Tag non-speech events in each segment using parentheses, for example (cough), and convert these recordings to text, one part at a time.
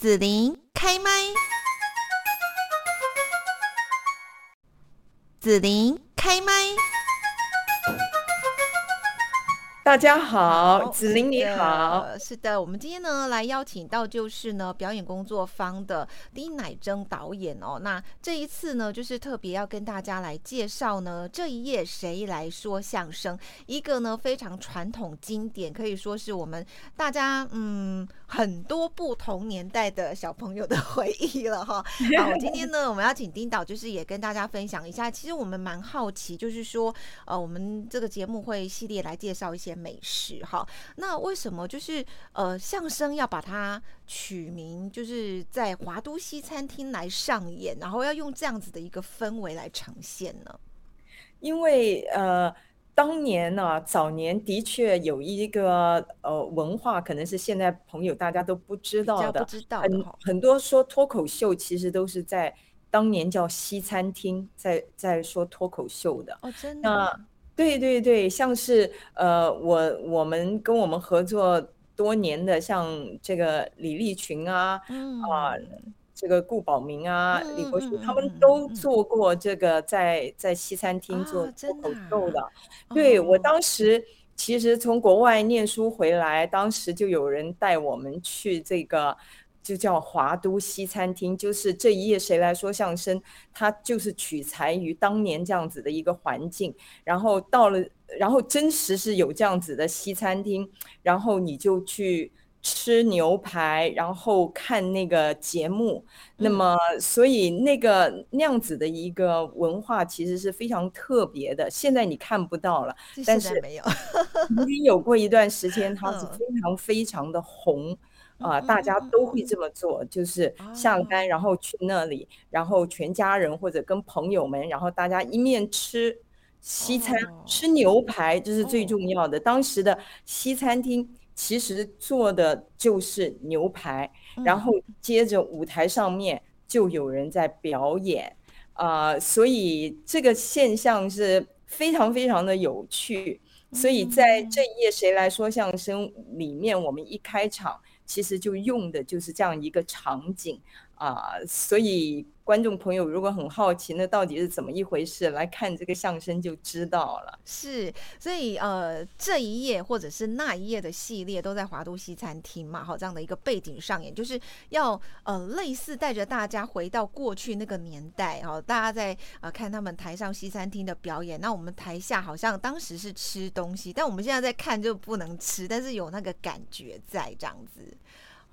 紫琳开麦，紫琳开麦。大家好，子玲你好，是的，我们今天呢来邀请到就是呢表演工作坊的丁乃真导演哦。那这一次呢，就是特别要跟大家来介绍呢这一页谁来说相声，一个呢非常传统经典，可以说是我们大家嗯很多不同年代的小朋友的回忆了哈。(laughs) 好，今天呢我们要请丁导，就是也跟大家分享一下，其实我们蛮好奇，就是说呃我们这个节目会系列来介绍一些。美食哈，那为什么就是呃相声要把它取名，就是在华都西餐厅来上演，然后要用这样子的一个氛围来呈现呢？因为呃当年呢早年的确有一个呃文化，可能是现在朋友大家都不知道的，不知道很很多说脱口秀其实都是在当年叫西餐厅在在说脱口秀的哦，真。的。对对对，像是呃，我我们跟我们合作多年的，像这个李立群啊，啊，这个顾宝明啊，李国修，他们都做过这个在在西餐厅做脱口秀的。对我当时其实从国外念书回来，当时就有人带我们去这个。就叫华都西餐厅，就是这一夜谁来说相声，它就是取材于当年这样子的一个环境，然后到了，然后真实是有这样子的西餐厅，然后你就去吃牛排，然后看那个节目，那么所以那个那样子的一个文化其实是非常特别的，现在你看不到了，但是没有，曾经有过一段时间，它是非常非常的红。啊，大家都会这么做，就是下班然后去那里，然后全家人或者跟朋友们，然后大家一面吃西餐，吃牛排，这是最重要的。当时的西餐厅其实做的就是牛排，然后接着舞台上面就有人在表演，啊，所以这个现象是非常非常的有趣。所以在这一页谁来说相声里面，我们一开场。其实就用的就是这样一个场景啊，所以观众朋友如果很好奇，那到底是怎么一回事？来看这个相声就知道了。是，所以呃，这一页或者是那一页的系列都在华都西餐厅嘛，好这样的一个背景上演，就是要呃类似带着大家回到过去那个年代哈，大家在呃看他们台上西餐厅的表演，那我们台下好像当时是吃东西，但我们现在在看就不能吃，但是有那个感觉在这样子。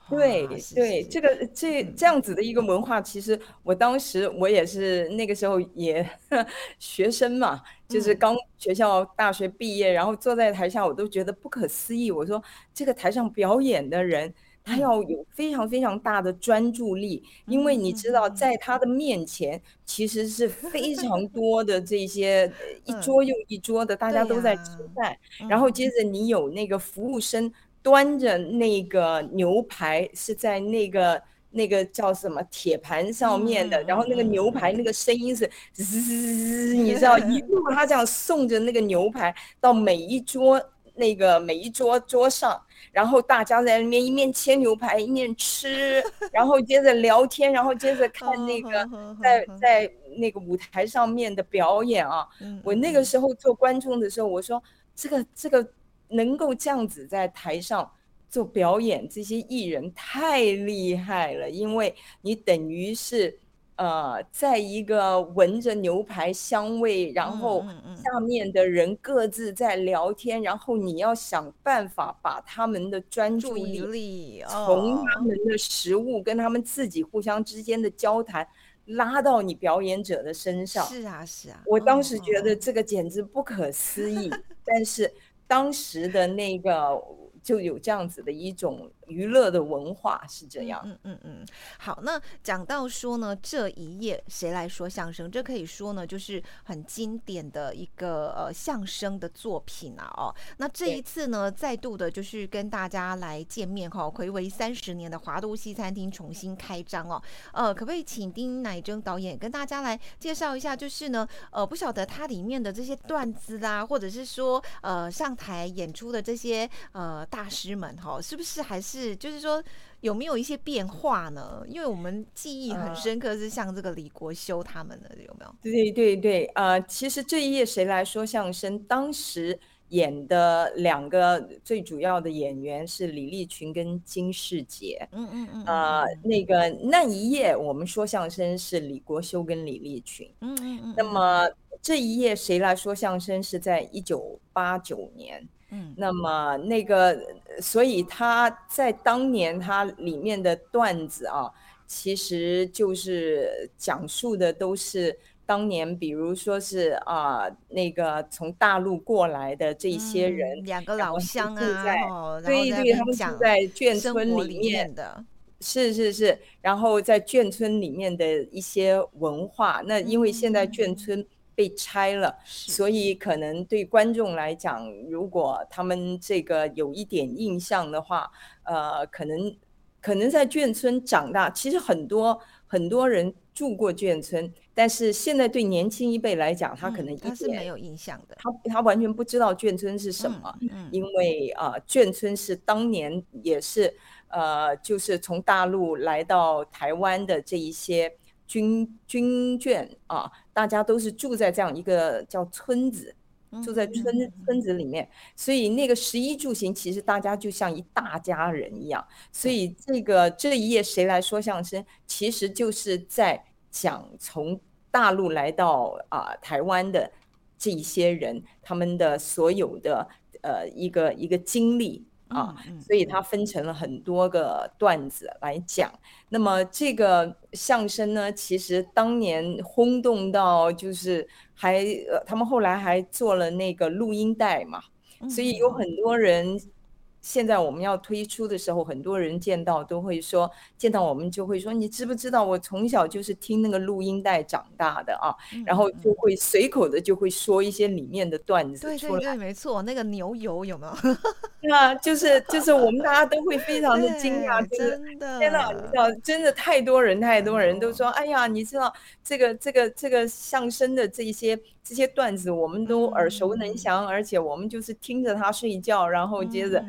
对对，这个这这样子的一个文化，其实我当时我也是那个时候也 (laughs) 学生嘛，就是刚学校大学毕业，然后坐在台下，我都觉得不可思议。我说这个台上表演的人，他要有非常非常大的专注力，因为你知道，在他的面前其实是非常多的这些 (laughs) 一桌又一桌的，大家都在吃饭，然后接着你有那个服务生。端着那个牛排是在那个那个叫什么铁盘上面的，然后那个牛排那个声音是滋，你知道，一路他这样送着那个牛排到每一桌那个每一桌桌上，然后大家在那边一面切牛排一面吃，(laughs) 然后接着聊天，然后接着看那个在在那个舞台上面的表演啊。我那个时候做观众的时候，我说这个这个。能够这样子在台上做表演，这些艺人太厉害了，因为你等于是呃，在一个闻着牛排香味，然后下面的人各自在聊天，然后你要想办法把他们的专注力从他们的食物跟他们自己互相之间的交谈拉到你表演者的身上。是啊，是啊，我当时觉得这个简直不可思议，但是。当时的那个就有这样子的一种。娱乐的文化是这样。嗯嗯嗯，好，那讲到说呢，这一页谁来说相声？这可以说呢，就是很经典的一个呃相声的作品啊。哦，那这一次呢，再度的就是跟大家来见面哈，回违三十年的华都西餐厅重新开张哦。呃，可不可以请丁乃真导演跟大家来介绍一下？就是呢，呃，不晓得它里面的这些段子啦，或者是说呃上台演出的这些呃大师们哈，是不是还是？是，就是说有没有一些变化呢？因为我们记忆很深刻，是像这个李国修他们的有没有？对对对，呃，其实这一页谁来说相声？当时。演的两个最主要的演员是李立群跟金世杰。嗯嗯嗯。呃，那个那一页我们说相声是李国修跟李立群。嗯嗯嗯。那么这一页谁来说相声是在一九八九年。嗯。那么那个，所以他在当年他里面的段子啊，其实就是讲述的都是。当年，比如说是啊，那个从大陆过来的这些人，两个老乡啊，对对，他们住在眷村里面的，是是是，然后在眷村里面的一些文化。那因为现在眷村被拆了，所以可能对观众来讲，如果他们这个有一点印象的话，呃，可能可能在眷村长大，其实很多很多人住过眷村。但是现在对年轻一辈来讲，他可能他是没有印象的，他他完全不知道眷村是什么，因。为啊，眷村是当年也是呃，就是从大陆来到台湾的这一些军军眷啊，大家都是住在这样一个叫村子，住在村村子里面，所以那个十一住行，其实大家就像一大家人一样。所以这个这一页谁来说相声，其实就是在讲从。大陆来到啊台湾的这一些人，他们的所有的呃一个一个经历啊，所以他分成了很多个段子来讲。那么这个相声呢，其实当年轰动到就是还呃，他们后来还做了那个录音带嘛，所以有很多人。现在我们要推出的时候，很多人见到都会说，见到我们就会说，你知不知道我从小就是听那个录音带长大的啊？然后就会随口的就会说一些里面的段子对对对，没错，那个牛油有没有？(laughs) 对啊，就是就是我们大家都会非常的惊讶，真的，天哪，你知道，真的太多人太多人都说，哎呀，你知道这个这个这个相声的这一些这些段子，我们都耳熟能详，而且我们就是听着他睡觉，然后接着。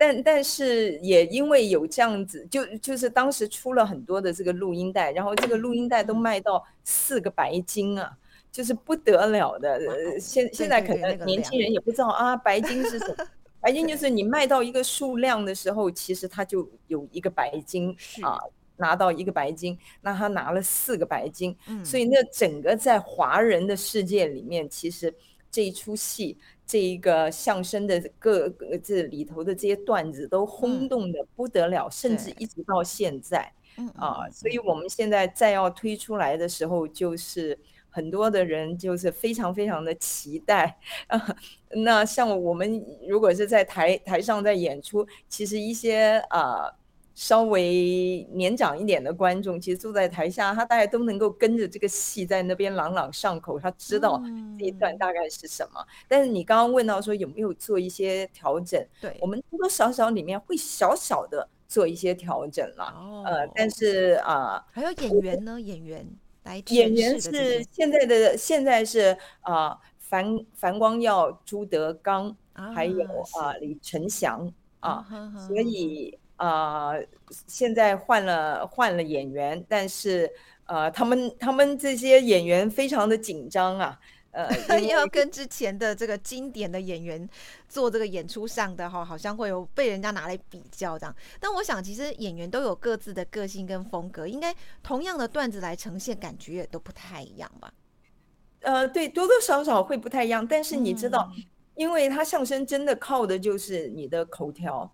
但但是也因为有这样子，就就是当时出了很多的这个录音带，然后这个录音带都卖到四个白金啊，就是不得了的。现现在可能年轻人也不知道啊，白金是什么？白金就是你卖到一个数量的时候，其实他就有一个白金啊，拿到一个白金，那他拿了四个白金，所以那整个在华人的世界里面，其实这一出戏。这一个相声的各这里头的这些段子都轰动的不得了，甚至一直到现在，啊，所以我们现在再要推出来的时候，就是很多的人就是非常非常的期待 (laughs) 啊。那像我们如果是在台台上在演出，其实一些啊。稍微年长一点的观众，其实坐在台下，他大概都能够跟着这个戏在那边朗朗上口，他知道这一段大概是什么。但是你刚刚问到说有没有做一些调整，对我们多多少少里面会小小的做一些调整了。呃，但是啊，还有演员呢，演员来演员是现在的现在是啊，樊樊光耀、朱德刚，还有啊李成祥啊，所以。啊，现在换了换了演员，但是呃，他们他们这些演员非常的紧张啊，呃，(laughs) 要跟之前的这个经典的演员做这个演出上的哈，好像会有被人家拿来比较这样。但我想，其实演员都有各自的个性跟风格，应该同样的段子来呈现，感觉也都不太一样吧？呃，对，多多少少会不太一样。但是你知道，因为他相声真的靠的就是你的口条。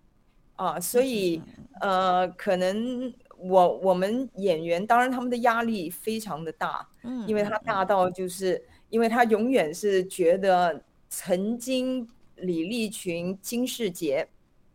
啊，所以呃，可能我我们演员，当然他们的压力非常的大，嗯，因为他大到就是，因为他永远是觉得曾经李立群、金世杰，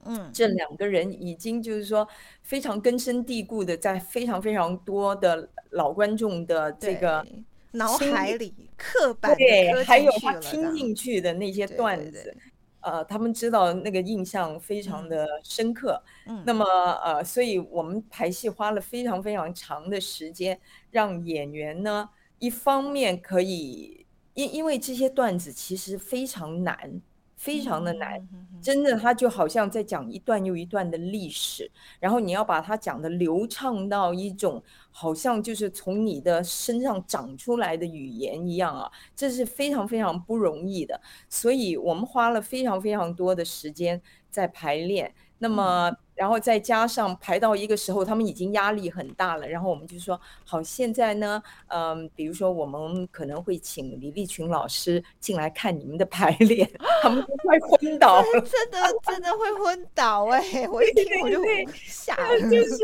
嗯，这两个人已经就是说非常根深蒂固的，在非常非常多的老观众的这个脑海里刻板对，还有他听进去的那些。段子。呃，他们知道那个印象非常的深刻，嗯，那么呃，所以我们排戏花了非常非常长的时间，让演员呢，一方面可以，因因为这些段子其实非常难，非常的难。真的，他就好像在讲一段又一段的历史，然后你要把它讲的流畅到一种好像就是从你的身上长出来的语言一样啊，这是非常非常不容易的。所以我们花了非常非常多的时间在排练。那么。然后再加上排到一个时候，他们已经压力很大了。然后我们就说，好，现在呢，嗯，比如说我们可能会请李立群老师进来看你们的排练，(laughs) 他们都快昏倒了，真的真的会昏倒哎！(laughs) 我一听我就吓，就是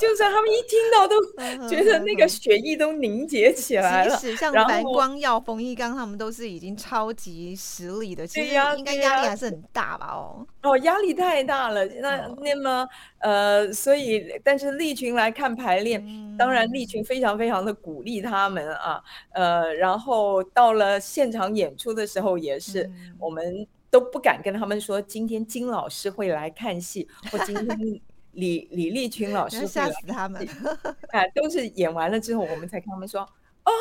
就是他们一听到都觉得那个血液都凝结起来了。即使像白光耀、冯一刚他们都是已经超级实力的，其实应该压力还是很大吧？哦哦，压力太大了。那那么。呃，所以，但是利群来看排练，当然利群非常非常的鼓励他们啊，呃，然后到了现场演出的时候，也是我们都不敢跟他们说今天金老师会来看戏，或今天 (laughs) 李李立群老师吓死他们，(laughs) 啊，都是演完了之后，我们才跟他们说，哦。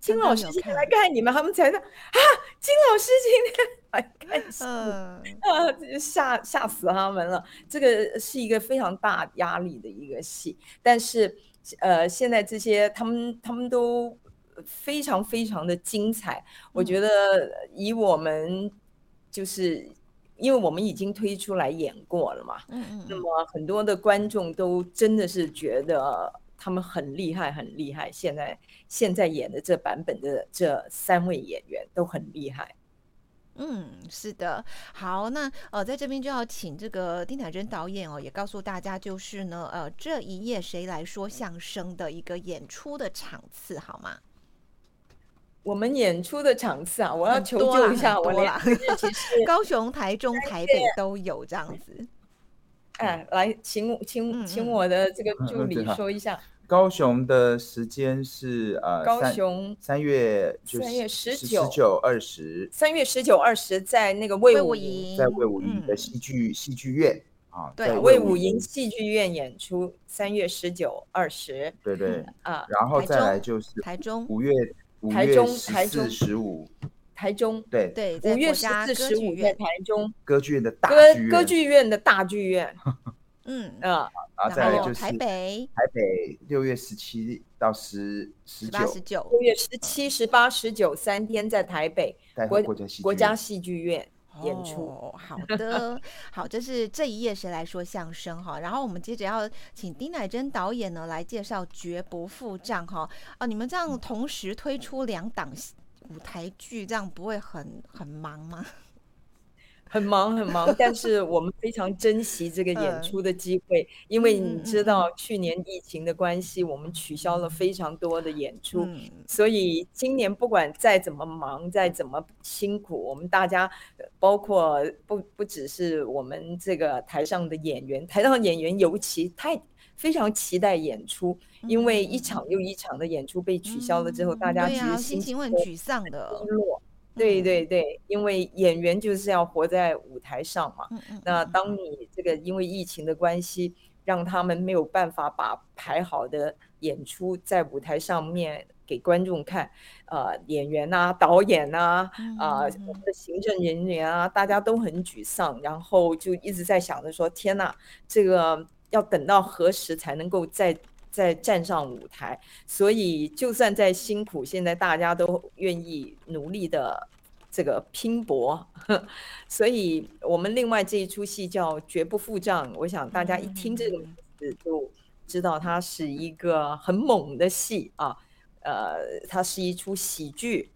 金老师今天来看你们，他们才说啊，金老师今天来看戏，(laughs) 啊，吓吓死他们了。这个是一个非常大压力的一个戏，但是呃，现在这些他们他们都非常非常的精彩。我觉得以我们就是因为我们已经推出来演过了嘛，嗯嗯，那么很多的观众都真的是觉得。他们很厉害，很厉害。现在现在演的这版本的这三位演员都很厉害。嗯，是的。好，那呃，在这边就要请这个丁乃真导演哦，也告诉大家，就是呢，呃，这一夜谁来说相声的一个演出的场次好吗？我们演出的场次啊，我要求救一下，我连高雄、台中、台北都有这样子。哎，来，请请请我的这个助理说一下。高雄的时间是呃，高雄三月三月十九、十九二十。三月十九、二十在那个魏武营，在魏武营的戏剧戏剧院啊，对，魏武营戏剧院演出。三月十九、二十，对对啊，然后再来就是台中五月五月十四、十五。台中对对，五月十四、十五在台中歌剧院的大歌歌剧院的大剧院，(laughs) 嗯嗯，然后再来就是台北台北六月十七到十十九十九六月十七、十八、十九三天在台北国国家戏剧院演出。好的，好，这是这一页谁来说相声哈？然后我们接着要请丁乃真导演呢来介绍《绝不付账》哈啊！你们这样同时推出两档。舞台剧这样不会很很忙吗？很忙很忙，(laughs) 但是我们非常珍惜这个演出的机会，因为你知道去年疫情的关系，我们取消了非常多的演出，所以今年不管再怎么忙，再怎么辛苦，我们大家包括不不只是我们这个台上的演员，台上的演员尤其太非常期待演出。因为一场又一场的演出被取消了之后，大家其实心情很沮丧的。低落，对对对，因为演员就是要活在舞台上嘛。那当你这个因为疫情的关系，让他们没有办法把排好的演出在舞台上面给观众看，呃，演员啊、导演啊、啊我们的行政人员啊，大家都很沮丧，然后就一直在想着说：天呐，这个要等到何时才能够再。再站上舞台，所以就算再辛苦，现在大家都愿意努力的这个拼搏。(laughs) 所以我们另外这一出戏叫《绝不付账》，我想大家一听这个名字就知道它是一个很猛的戏啊。呃，它是一出喜剧，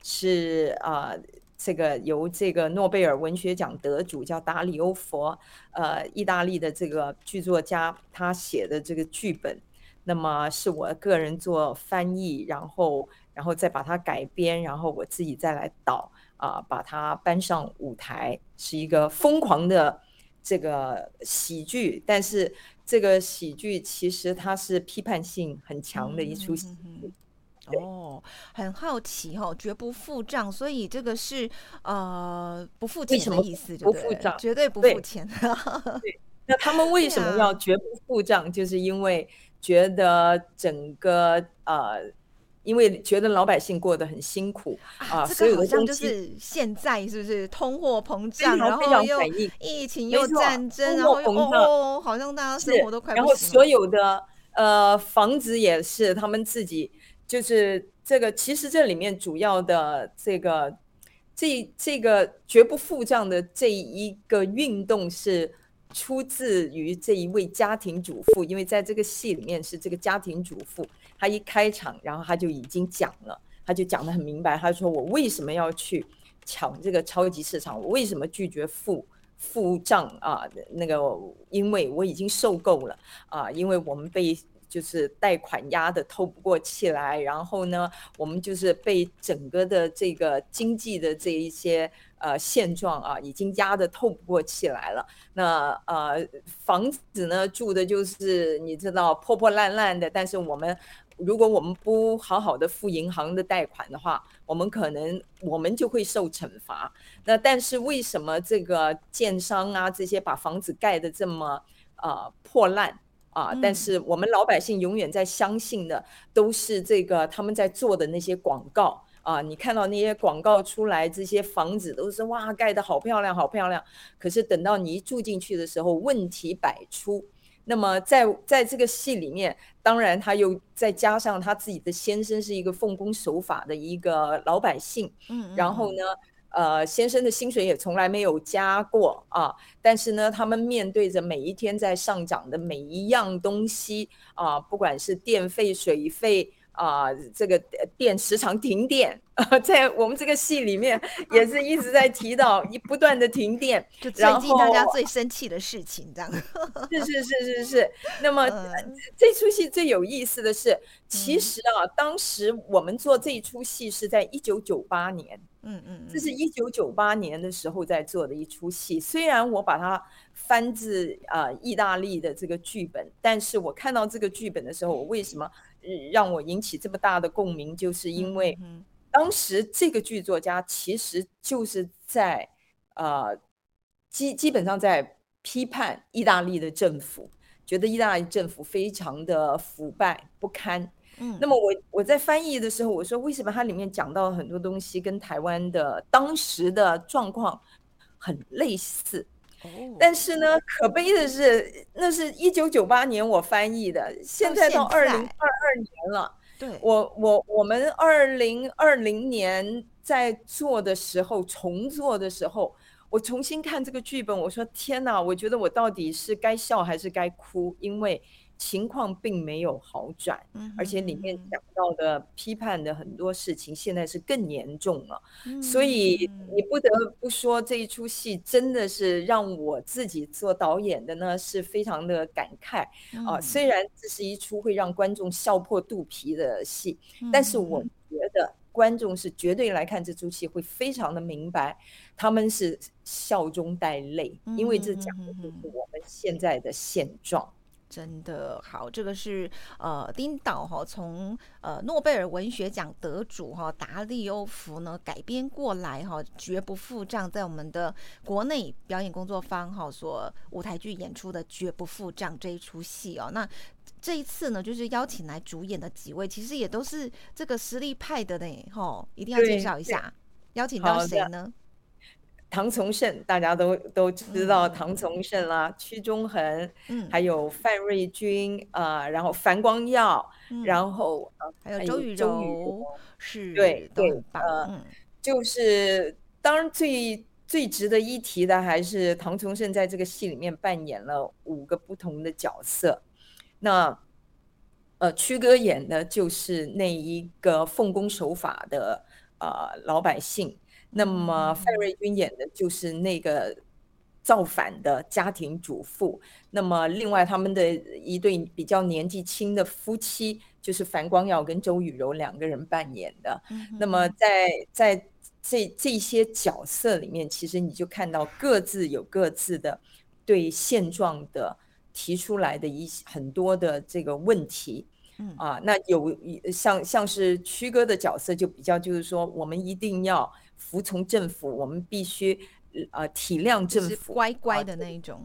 是啊，这个由这个诺贝尔文学奖得主叫达里欧佛，呃，意大利的这个剧作家他写的这个剧本。那么是我个人做翻译，然后，然后再把它改编，然后我自己再来导啊，把它搬上舞台，是一个疯狂的这个喜剧。但是这个喜剧其实它是批判性很强的一出戏。哦，很好奇哈，绝不付账，所以这个是呃不付钱的意思，不付账，绝对不付钱。对，那他们为什么要绝不付账？就是因为。觉得整个呃因为觉得老百姓过得很辛苦啊，所有的像就是现在是不是通货膨胀，然后又疫情又战争，然后又哦，好像大家生活都快然后所有的呃房子也是他们自己，就是这个其实这里面主要的这个这这个绝不付账的这一个运动是出自于这一位家庭主妇，因为在这个戏里面是这个家庭主妇。她一开场，然后她就已经讲了，她就讲得很明白。她说：“我为什么要去抢这个超级市场？我为什么拒绝付付账啊？那个，因为我已经受够了啊！因为我们被就是贷款压的透不过气来，然后呢，我们就是被整个的这个经济的这一些呃现状啊，已经压的透不过气来了。那呃，房子呢住的就是你知道破破烂烂的，但是我们。”如果我们不好好的付银行的贷款的话，我们可能我们就会受惩罚。那但是为什么这个建商啊这些把房子盖的这么呃破烂啊？但是我们老百姓永远在相信的都是这个他们在做的那些广告啊。你看到那些广告出来，这些房子都是哇盖的好漂亮好漂亮。可是等到你一住进去的时候，问题百出。那么在在这个戏里面，当然他又再加上他自己的先生是一个奉公守法的一个老百姓，嗯，然后呢，呃，先生的薪水也从来没有加过啊，但是呢，他们面对着每一天在上涨的每一样东西啊，不管是电费、水费。啊，这个电时常停电啊，(laughs) 在我们这个戏里面也是一直在提到，一不断的停电，(laughs) 就最近大家最生气的事情，这样。(laughs) 是是是是是。那么这出戏最有意思的是，其实啊，当时我们做这一出戏是在一九九八年，嗯嗯，这是一九九八年的时候在做的一出戏。虽然我把它翻自啊意大利的这个剧本，但是我看到这个剧本的时候，我为什么？让我引起这么大的共鸣，就是因为当时这个剧作家其实就是在呃基基本上在批判意大利的政府，觉得意大利政府非常的腐败不堪。嗯，那么我我在翻译的时候，我说为什么它里面讲到很多东西跟台湾的当时的状况很类似？但是呢，可悲的是，那是一九九八年我翻译的，现在到二零二二年了。对，我我我们二零二零年在做的时候，重做的时候，我重新看这个剧本，我说天哪，我觉得我到底是该笑还是该哭？因为。情况并没有好转，而且里面讲到的批判的很多事情，现在是更严重了。所以你不得不说，这一出戏真的是让我自己做导演的呢，是非常的感慨啊。虽然这是一出会让观众笑破肚皮的戏，但是我觉得观众是绝对来看这出戏会非常的明白，他们是笑中带泪，因为这讲的就是我们现在的现状。真的好，这个是呃，丁导哈从呃诺贝尔文学奖得主哈达利欧福呢改编过来哈，绝不付账，在我们的国内表演工作坊哈所舞台剧演出的《绝不付账》这一出戏哦。那这一次呢，就是邀请来主演的几位，其实也都是这个实力派的呢，哈，一定要介绍一下，邀请到谁呢？唐从圣，大家都都知道唐从圣啦，屈中恒，嗯，还有范瑞军啊，然后樊光耀，然后还有周雨柔，是，对对，呃，就是当然最最值得一提的还是唐从圣在这个戏里面扮演了五个不同的角色，那呃，屈哥演的就是那一个奉公守法的呃老百姓。那么范瑞君演的就是那个造反的家庭主妇。那么另外他们的一对比较年纪轻的夫妻，就是樊光耀跟周雨柔两个人扮演的。那么在在这这些角色里面，其实你就看到各自有各自的对现状的提出来的一很多的这个问题。啊，那有像像是曲哥的角色就比较就是说，我们一定要。服从政府，我们必须呃体谅政府，乖乖的那一种。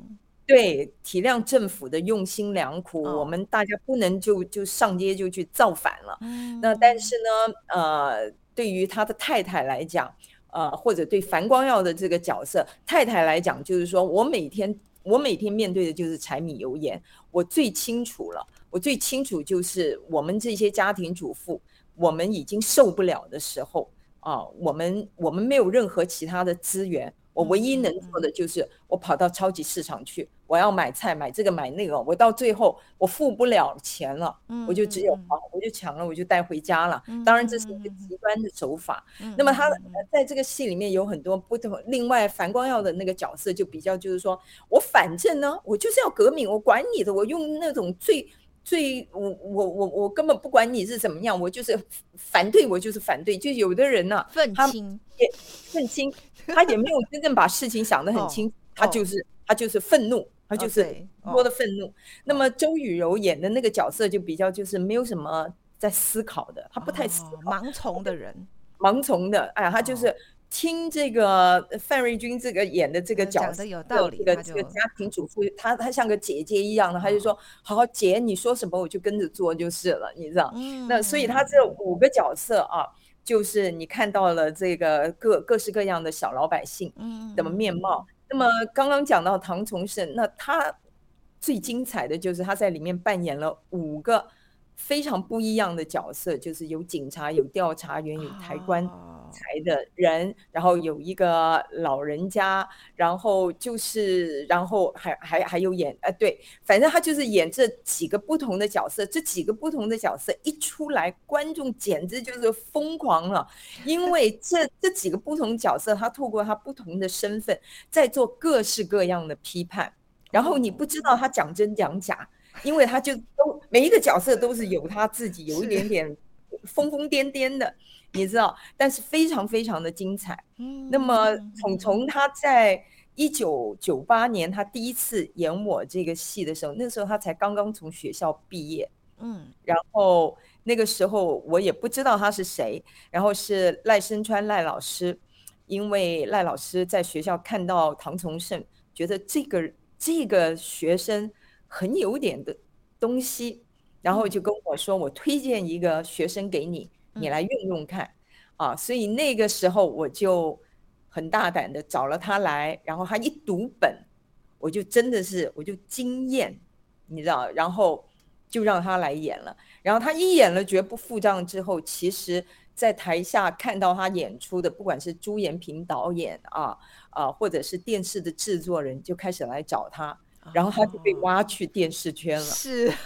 对，体谅政府的用心良苦，我们大家不能就就上街就去造反了。那但是呢，呃，对于他的太太来讲，呃，或者对樊光耀的这个角色太太来讲，就是说我每天我每天面对的就是柴米油盐，我最清楚了，我最清楚就是我们这些家庭主妇，我们已经受不了的时候啊，我们我们没有任何其他的资源。我唯一能做的就是我跑到超级市场去，我要买菜买这个买那个，我到最后我付不了钱了，我就只有好，我就抢了，我就带回家了。当然这是一个极端的手法。那么他在这个戏里面有很多不同。另外，樊光耀的那个角色就比较就是说我反正呢，我就是要革命，我管你的，我用那种最最我我我我根本不管你是怎么样，我就是反对，我就是反对。就有的人呢，愤青也，愤青。他也没有真正把事情想得很清，他就是他就是愤怒，他就是多的愤怒。那么周雨柔演的那个角色就比较就是没有什么在思考的，他不太思考，盲从的人，盲从的。哎，他就是听这个范瑞军这个演的这个角色有道理，这个这个家庭主妇，她她像个姐姐一样的，她就说好好姐，你说什么我就跟着做就是了，你知道？那所以她这五个角色啊。就是你看到了这个各各式各样的小老百姓的面貌。那么刚刚讲到唐崇盛，那他最精彩的就是他在里面扮演了五个。非常不一样的角色，就是有警察、有调查员、有抬棺材的人，然后有一个老人家，然后就是，然后还还还有演，呃，对，反正他就是演这几个不同的角色。这几个不同的角色一出来，观众简直就是疯狂了，因为 (laughs) 这这几个不同角色，他透过他不同的身份，在做各式各样的批判，然后你不知道他讲真讲假。因为他就都每一个角色都是有他自己有一点点疯疯癫癫的，你知道，但是非常非常的精彩。嗯那么从从他在一九九八年他第一次演我这个戏的时候，那时候他才刚刚从学校毕业，嗯，然后那个时候我也不知道他是谁，然后是赖声川赖老师，因为赖老师在学校看到唐崇盛，觉得这个这个学生。很有点的东西，然后就跟我说：“我推荐一个学生给你，你来用用看。”啊，所以那个时候我就很大胆的找了他来，然后他一读本，我就真的是我就惊艳，你知道，然后就让他来演了。然后他一演了《绝不付账》之后，其实在台下看到他演出的，不管是朱延平导演啊啊，或者是电视的制作人，就开始来找他。然后他就被挖去电视圈了。是，(laughs)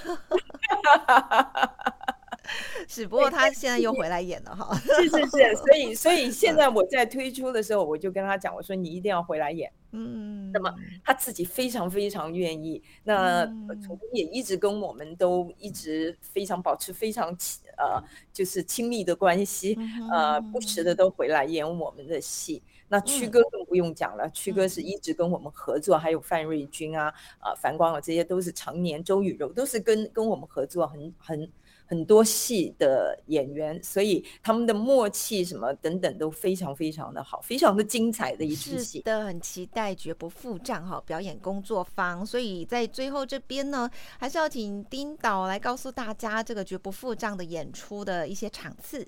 是。不过他现在又回来演了哈。是是是，所以所以现在我在推出的时候，我就跟他讲，我说你一定要回来演。嗯。那么他自己非常非常愿意，那从也一直跟我们都一直非常保持非常亲呃就是亲密的关系，呃不时的都回来演我们的戏。那曲哥更不用讲了，曲哥是一直跟我们合作，还有范瑞军啊、啊樊光啊，这些都是常年，周雨柔都是跟跟我们合作很很很多戏的演员，所以他们的默契什么等等都非常非常的好，非常的精彩的一出戏。的，很期待绝不付账哈表演工作坊，所以在最后这边呢，还是要请丁导来告诉大家这个绝不付账的演出的一些场次。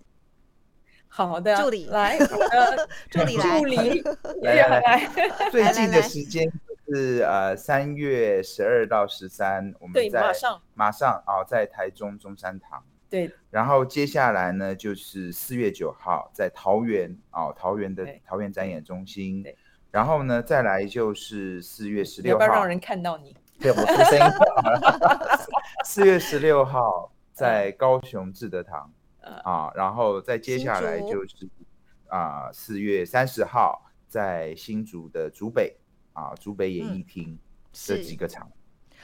好的，(laughs) 助理来，助理 (laughs) 来，助理来来 (laughs) 来。最近的时间是呃三月十二到十三，我们在马上马上啊，在台中中山堂。对。然后接下来呢，就是四月九号在桃园啊，桃园的桃园展演中心。然后呢，再来就是四月十六号，要不要让人看到你？对，我出声音。四月十六号在高雄志德堂。啊，然后再接下来就是啊，四月三十号在新竹的竹北啊，竹北演艺厅这几个场。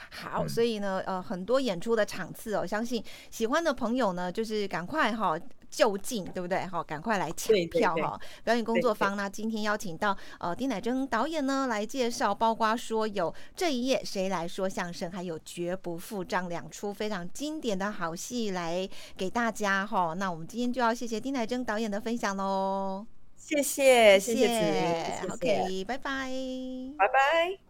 好，所以呢，呃，很多演出的场次哦，相信喜欢的朋友呢，就是赶快哈。就近对不对？好，赶快来抢票哈！表演工作坊呢，今天邀请到呃丁乃真导演呢来介绍，包括说有这一夜谁来说相声，还有绝不付账两出非常经典的好戏来给大家哈。那我们今天就要谢谢丁乃真导演的分享喽，谢谢谢谢子，OK，拜拜，拜拜。